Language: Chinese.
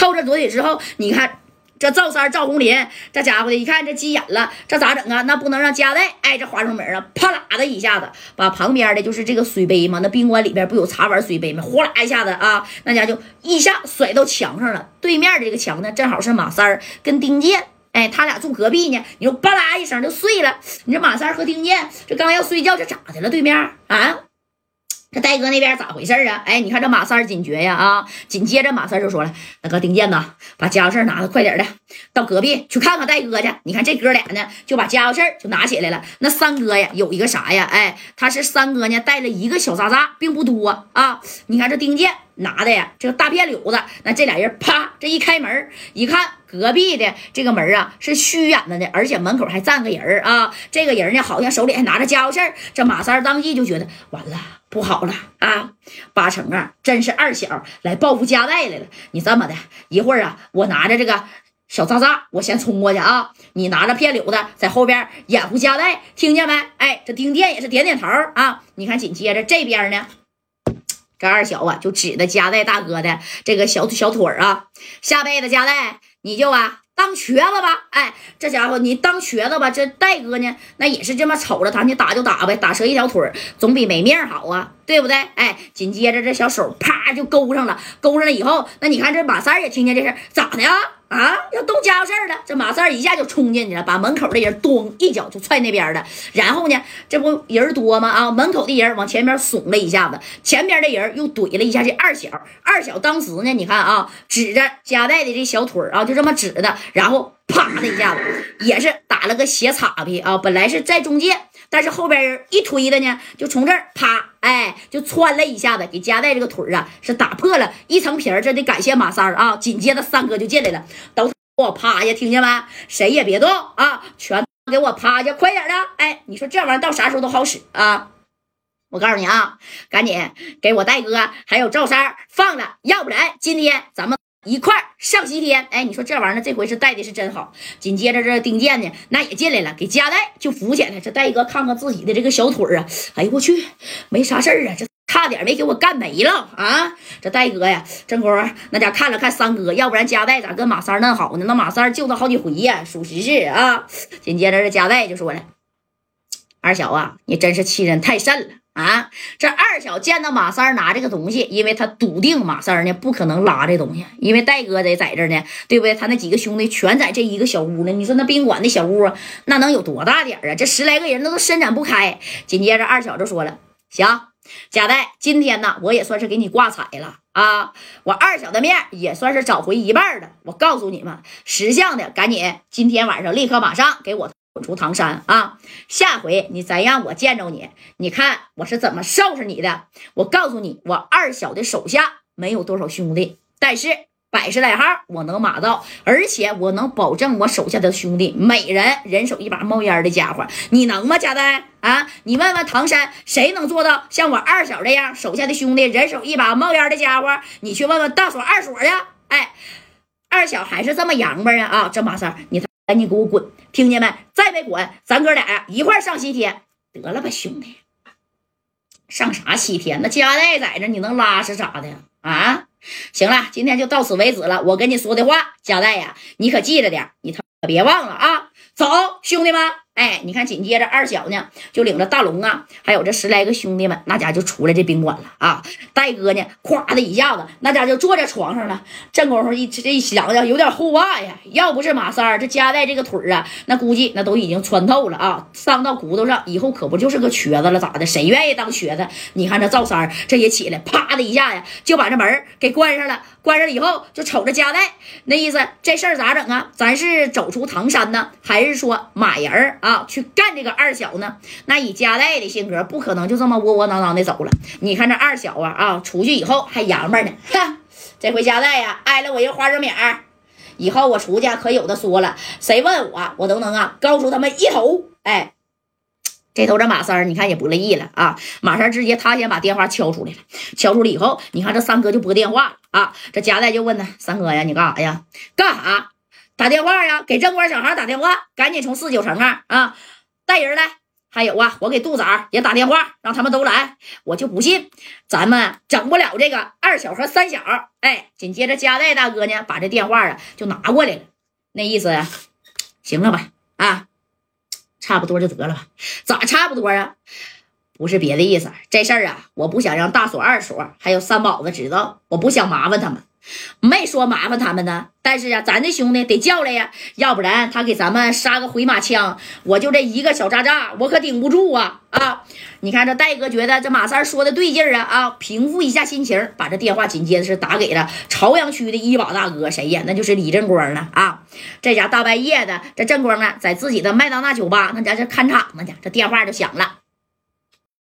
扣着左腿之后，你看。这赵三赵红林，这家伙的一看这急眼了，这咋整啊？那不能让家带挨着华生门啊！啪啦的一下子，把旁边的就是这个水杯嘛，那宾馆里边不有茶碗水杯吗？哗啦一下子啊，那家就一下甩到墙上了。对面的这个墙呢，正好是马三跟丁健，哎，他俩住隔壁呢。你说吧啦一声就碎了。你这马三和丁健这刚要睡觉，这咋的了？对面啊？这戴哥那边咋回事啊？哎，你看这马三警觉呀啊！紧接着马三就说了：“那个丁健呐，把家伙事拿着，快点的，到隔壁去看看戴哥去。你看这哥俩呢，就把家伙事就拿起来了。那三哥呀，有一个啥呀？哎，他是三哥呢，带了一个小渣渣，并不多啊。你看这丁健拿的呀，这个大片柳子。那这俩人啪，这一开门一看。”隔壁的这个门啊是虚掩着的，而且门口还站个人啊。这个人呢，好像手里还拿着家伙事儿。这马三当即就觉得完了，不好了啊！八成啊，真是二小来报复家代来了。你这么的，一会儿啊，我拿着这个小渣渣，我先冲过去啊。你拿着片柳子在后边掩护家代，听见没？哎，这丁健也是点点头啊。你看，紧接着这边呢，这二小啊就指着加代大哥的这个小小腿儿啊，下辈子加代。你就啊当瘸子吧，哎，这家伙你当瘸子吧，这戴哥呢，那也是这么瞅着他，你打就打呗，打折一条腿儿总比没命好啊，对不对？哎，紧接着这小手啪就勾上了，勾上了以后，那你看这马三也听见这事咋的呀？啊，要动家伙事儿了！这马三一下就冲进去了，把门口的人咚一脚就踹那边了。然后呢，这不人多吗？啊，门口的人往前面耸了一下子，前边的人又怼了一下这二小。二小当时呢，你看啊，指着夹带的这小腿啊，就这么指的，然后啪的一下子，也是打了个斜叉劈啊。本来是在中间，但是后边一推的呢，就从这儿啪。哎，就穿了一下子，给夹带这个腿啊，是打破了一层皮儿。这得感谢马三啊！紧接着三哥就进来了，都给我趴下，听见没？谁也别动啊！全给我趴下，快点的！哎，你说这玩意儿到啥时候都好使啊？我告诉你啊，赶紧给我戴哥还有赵三放了，要不然今天咱们。一块上西天，哎，你说这玩意儿这回是带的是真好。紧接着这丁健呢，那也进来了，给夹带就扶起来。这戴哥看看自己的这个小腿啊，哎呦我去，没啥事儿啊，这差点没给我干没了啊！这戴哥呀，正功夫那家看了看三哥，要不然夹带咋跟马三那好呢？那马三救他好几回呀，属实是啊。紧接着这夹带就说了：“二小啊，你真是欺人太甚了。”啊！这二小见到马三拿这个东西，因为他笃定马三呢不可能拉这东西，因为戴哥得在这呢，对不对？他那几个兄弟全在这一个小屋呢。你说那宾馆的小屋啊，那能有多大点啊？这十来个人那都伸展不开。紧接着二小就说了：“行，贾代，今天呢，我也算是给你挂彩了啊！我二小的面也算是找回一半了。我告诉你们，识相的赶紧今天晚上立刻马上给我。”滚出唐山啊！下回你再让我见着你，你看我是怎么收拾你的。我告诉你，我二小的手下没有多少兄弟，但是百十来号我能马到，而且我能保证我手下的兄弟每人人手一把冒烟的家伙。你能吗，加代啊？你问问唐山，谁能做到像我二小这样，手下的兄弟人手一把冒烟的家伙？你去问问大锁、二锁去。哎，二小还是这么洋巴啊？啊，这马三，你赶紧给我滚！听见没？再没滚，咱哥俩呀一块上西天得了吧，兄弟！上啥西天？那家带在这，你能拉是咋的啊？行了，今天就到此为止了。我跟你说的话，家带呀，你可记着点，你可别忘了啊！走，兄弟们。哎，你看，紧接着二小呢，就领着大龙啊，还有这十来个兄弟们，那家就出来这宾馆了啊。戴哥呢，咵的一下子，那家就坐在床上了。正功夫一这一想想，有点后怕呀。要不是马三儿这夹带这个腿啊，那估计那都已经穿透了啊，伤到骨头上，以后可不就是个瘸子了？咋的？谁愿意当瘸子？你看这赵三儿这也起来，啪的一下呀，就把这门给关上了。关上以后，就瞅着夹带，那意思这事儿咋整啊？咱是走出唐山呢，还是说马人啊？啊，去干这个二小呢？那以加代的性格，不可能就这么窝窝囊囊的走了。你看这二小啊啊，出去以后还洋巴呢。哼，这回加代呀，挨了我一个花生米儿，以后我出去可有的说了。谁问我，我都能啊，告诉他们一头。哎，这头这马三儿，你看也不乐意了啊。马三直接他先把电话敲出来了，敲出来以后，你看这三哥就拨电话啊。这加代就问他三哥呀，你干啥呀？干啥？打电话呀，给正官小孩打电话，赶紧从四九城啊啊带人来，还有啊，我给杜仔也打电话，让他们都来。我就不信咱们整不了这个二小和三小。哎，紧接着加代大哥呢，把这电话啊就拿过来了，那意思，行了吧？啊，差不多就得了吧？咋差不多啊？不是别的意思，这事儿啊，我不想让大锁、二锁还有三宝子知道，我不想麻烦他们。没说麻烦他们呢，但是啊，咱这兄弟得叫来呀，要不然他给咱们杀个回马枪，我就这一个小渣渣，我可顶不住啊啊！你看这戴哥觉得这马三说的对劲儿啊啊，平复一下心情，把这电话紧接着是打给了朝阳区的一把大哥，谁呀？那就是李正光了啊！这家大半夜的，这正光呢，在自己的麦当娜酒吧，那家这看场子呢，这电话就响了。